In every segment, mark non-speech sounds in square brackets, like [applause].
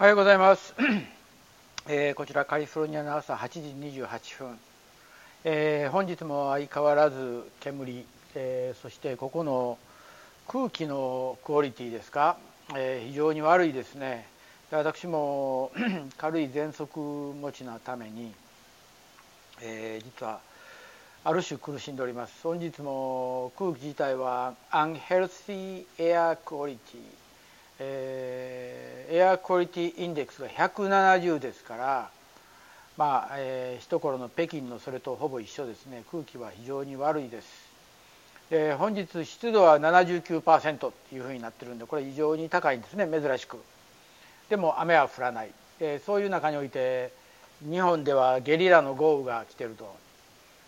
おはようございます、[clears throat] えー、こちらカリフォルニアの朝8時28分、えー、本日も相変わらず煙、えー、そしてここの空気のクオリティですか、え非常に悪いですね。私も [clears throat] 軽い喘息持ちなために、え実はある種苦しんでおります。本日も空気自体はアンヘルシーエアクオリティえー、エアクオリティインデックスが170ですからまあ、えー、一頃の北京のそれとほぼ一緒ですね。空気は非常に悪いです。で本日湿度は79%っていうふうになってるんでこれ非常に高いんですね珍しく。でも雨は降らない、えー、そういう中において日本ではゲリラの豪雨が来てると。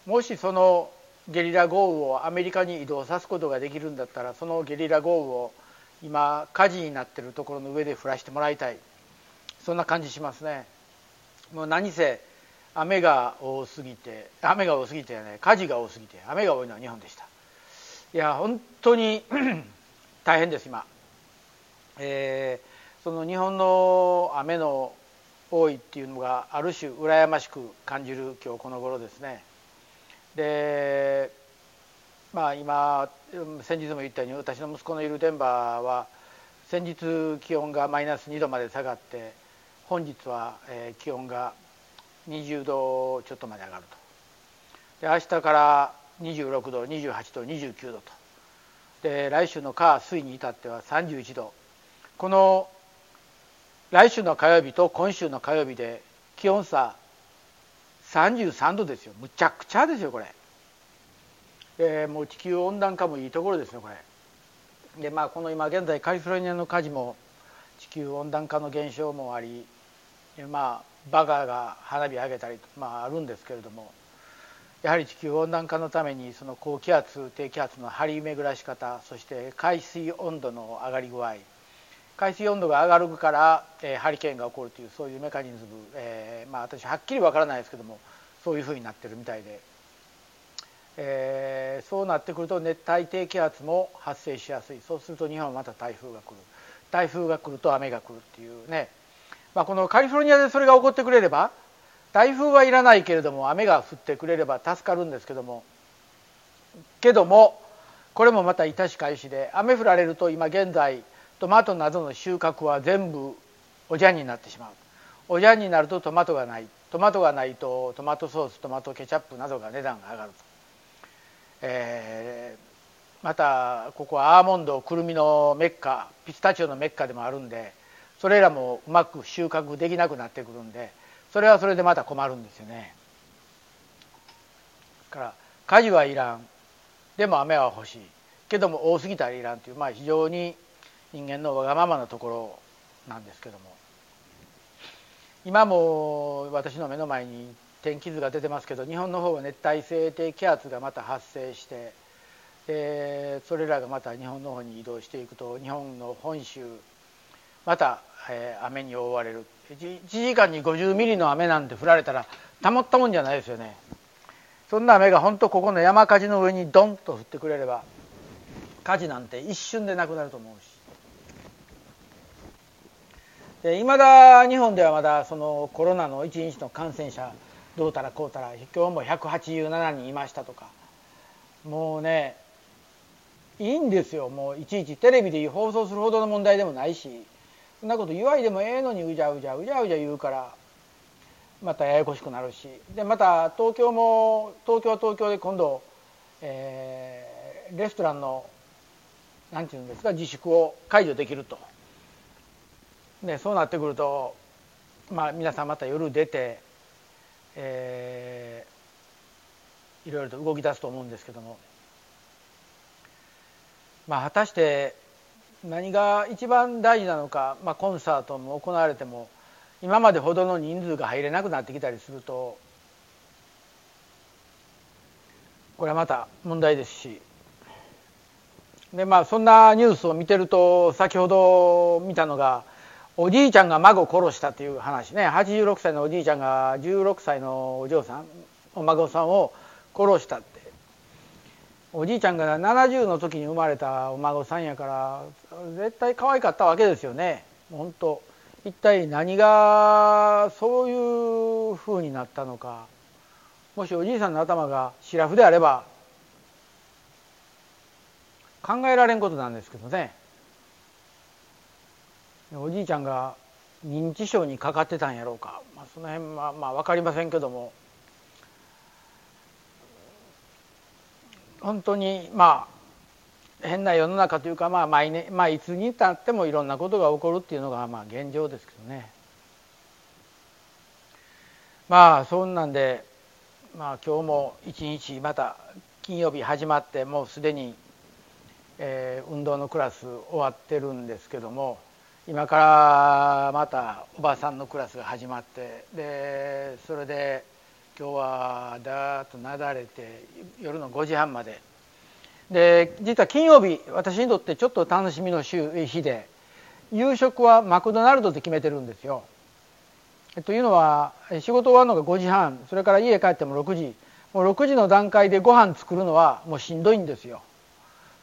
もしそのゲリラ豪雨をアメリカに移動さすことができるんだったらそのゲリラ豪雨を今火事になってるところの上で降らしてもらいたい。そんな感じしますね。もう何せ雨が多すぎて雨が多すぎてね火事が多すぎて雨が多いのは日本でした。いや本当に [clears throat] 大変です今、えー、その日本の雨の多いっていうのがある種羨ましく感じる今日この頃ですね。でまあ今先日も言ったように私の息子のいるデンバーは先日気温がマイナス2度まで下がって本日は気温が20度ちょっとまで上がると。で明日から26度28度29度と。で来週の火水に至っては31度。この来週の火曜日と今週の火曜日で気温差33度ですよ。むちゃくちゃですよこれ。えー、もう地球温暖化もいいところですねこれ。でまあこの今現在カリフォルニアの火事も地球温暖化の現象もありまあバカが花火上げたり、まあ、あるんですけれどもやはり地球温暖化のためにその高気圧低気圧の張り巡らし方そして海水温度の上がり具合海水温度が上がるから、えー、ハリケーンが起こるというそういうメカニズム、えー、まあ私はっきりわからないですけどもそういうふうになってるみたいでえー、そうなってくると熱帯低気圧も発生しやすい。そうすると日本はまた台風が来る。台風が来ると雨が来るっていうね、まあ、このカリフォルニアでそれが起こってくれれば台風はいらないけれども雨が降ってくれれば助かるんですけども。けどもこれもまた致し返しで雨降られると今現在トマトなどの収穫は全部おじゃんになってしまう。おじゃんになるとトマトがない。トマトがないとトマトソーストマトケチャップなどが値段が上がると。えー、またここはアーモンドくるみのメッカピスタチオのメッカでもあるんでそれらもうまく収穫できなくなってくるんでそれはそれでまた困るんですよね。から果樹はいらん。でも雨は欲しい。けども多すぎたらいらんという、まあ、非常に人間のわがままなところなんですけども。今も私の目の前に天気図が出てますけど日本の方は熱帯性低気圧がまた発生してでそれらがまた日本の方に移動していくと日本の本州また、えー、雨に覆われる。1, 時間に50ミリの雨なんて降られたらたまったもんじゃないですよね。そんな雨が本当ここの山火事の上にドンと降ってくれれば火事なんて一瞬でなくなると思うし。いまだ日本ではまだそのコロナの1日の感染者どうたらこうたら今日も187人いましたとか。もうねいいんですよ。もういちいちテレビで放送するほどの問題でもないし。そんなこと言わいでもええのにうじゃうじゃうじゃうじゃ言うからまたややこしくなるし。でまた東京も東京は東京で今度、えー、レストランの何て言うんですか自粛を解除できると。でそうなってくるとまあ皆さんまた夜出てえー、いろいろと動き出すと思うんですけども。まあ果たして何が一番大事なのか、まあ、コンサートも行われても今までほどの人数が入れなくなってきたりするとこれはまた問題ですし。でまあそんなニュースを見てると先ほど見たのがおじいちゃんが孫を殺したっていう話ね。86歳のおじいちゃんが16歳のお嬢さんお孫さんを殺したって。おじいちゃんが70の時に生まれたお孫さんやから絶対可愛かったわけですよね。本当一体何がそういうふうになったのか。もしおじいさんの頭がシラフであれば考えられんことなんですけどね。おじいちゃんが認知症にかかってたんやろうか、まあ、その辺はまあ分かりませんけども。本当にまあ変な世の中というか、まあ毎年まあ、いつにたってもいろんなことが起こるっていうのがまあ現状ですけどね。まあそんなんで、まあ、今日も一日また金曜日始まってもうすでに、えー、運動のクラス終わってるんですけども。今からまたおばさんのクラスが始まってでそれで今日はだーっとなだれて夜の5時半までで実は金曜日私にとってちょっと楽しみの週日で夕食はマクドナルドで決めてるんですよ。というのは仕事終わるのが5時半それから家帰っても6時もう6時の段階でご飯作るのはもうしんどいんですよ。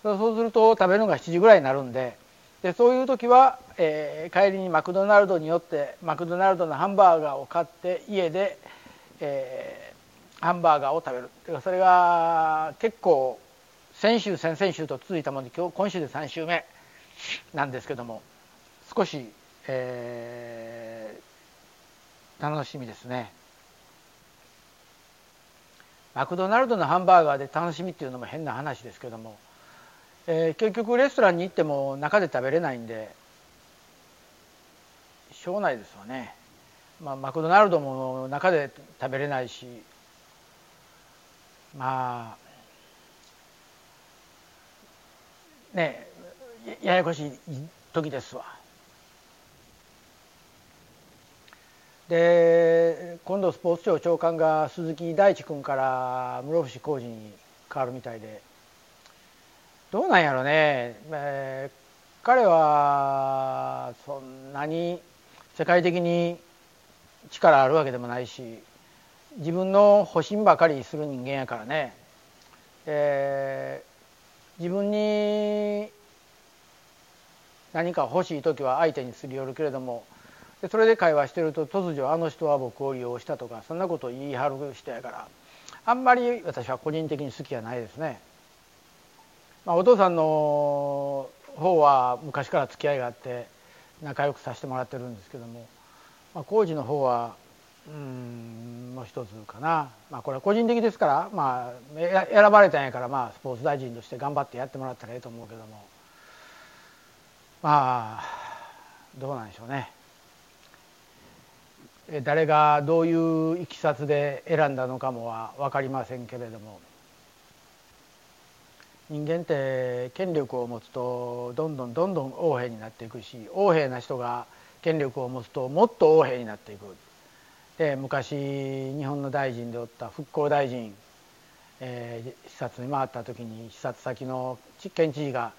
そうすると食べるのが7時ぐらいになるんででそういう時は、えー、帰りにマクドナルドによってマクドナルドのハンバーガーを買って家で、えー、ハンバーガーを食べる。それが結構先週先々週と続いたもので今日今週で3週目なんですけども少し、えー、楽しみですね。マクドナルドのハンバーガーで楽しみっていうのも変な話ですけどもえー、結局レストランに行っても中で食べれないんでしょうないですよね、まあ、マクドナルドも中で食べれないし。まあねややこしい時ですわ。で今度スポーツ庁長官が鈴木大地君から室伏浩二に変わるみたいで。どうなんやろね、えー、彼はそんなに世界的に力あるわけでもないし自分の保身ばかりする人間やからね、えー、自分に何か欲しい時は相手にすり寄るけれどもでそれで会話してると突如あの人は僕を利用したとかそんなことを言い張る人やからあんまり私は個人的に好きじゃないですね。まあ、お父さんの方は昔から付き合いがあって仲良くさせてもらってるんですけども、まあ、工事の方はうんもう一つかな、まあ、これは個人的ですから、まあ、選ばれたんやから、まあ、スポーツ大臣として頑張ってやってもらったらええと思うけども。まあどうなんでしょうね。誰がどういういきさつで選んだのかもは分かりませんけれども。人間って権力を持つとどんどんどんどん横柄になっていくし横柄な人が権力を持つともっと横柄になっていく。で昔日本の大臣でおった復興大臣、えー、視察に回った時に視察先の県知事が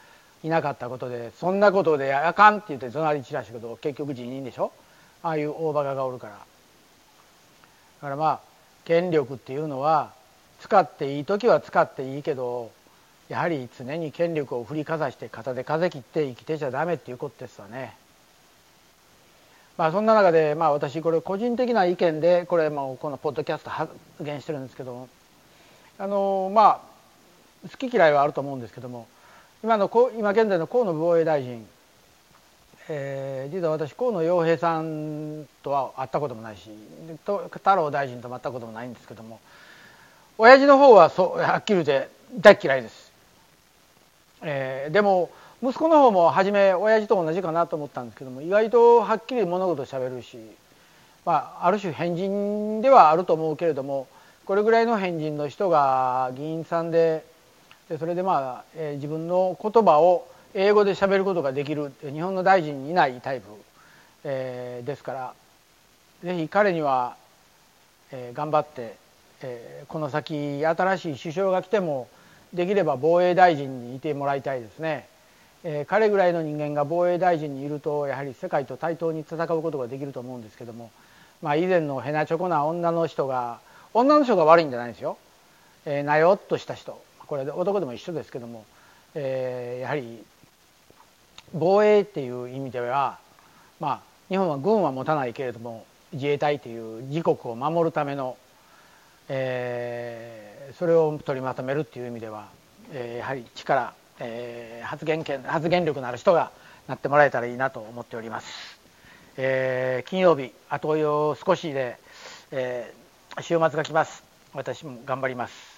いなかったことでそんなことであかんって言って怒鳴り散らしたけど結局辞任でしょ。ああいう大バカがおるから。だからまあ権力っていうのは使っていい時は使っていいけどやはり常に権力を振りかざして肩で風切って生きてちゃダメっていうことですわね。まあそんな中でまあ私これ個人的な意見でこれもこのポッドキャスト発言してるんですけどあのまあ好き嫌いはあると思うんですけども今の今現在の河野防衛大臣、えー、実は私河野洋平さんとは会ったこともないし太郎大臣とも会ったこともないんですけども親父の方はそうはっきり言って大嫌いです。えー、でも息子の方も初め親父と同じかなと思ったんですけども意外とはっきり物事しゃべるし、まあ、ある種変人ではあると思うけれどもこれぐらいの変人の人が議員さんででそれでまあ、えー、自分の言葉を英語でしゃべることができる日本の大臣にいないタイプ、えー、ですからぜひ彼には、えー、頑張って、えー、この先新しい首相が来てもできれば防衛大臣にいてもらいたいですね、えー、彼ぐらいの人間が防衛大臣にいるとやはり世界と対等に戦うことができると思うんですけども、まあ、以前のへなちょこな女の人が女の人が悪いんじゃないですよ、えー、なよっとした人。これ男でも一緒ですけども、えー、やはり防衛っていう意味ではまあ日本は軍は持たないけれども自衛隊という自国を守るための、えー、それを取りまとめるっていう意味では、えー、やはり力、えー、発言権発言力のある人がなってもらえたらいいなと思っております。えー、金曜日あと少しで、えー、週末が来ます私も頑張ります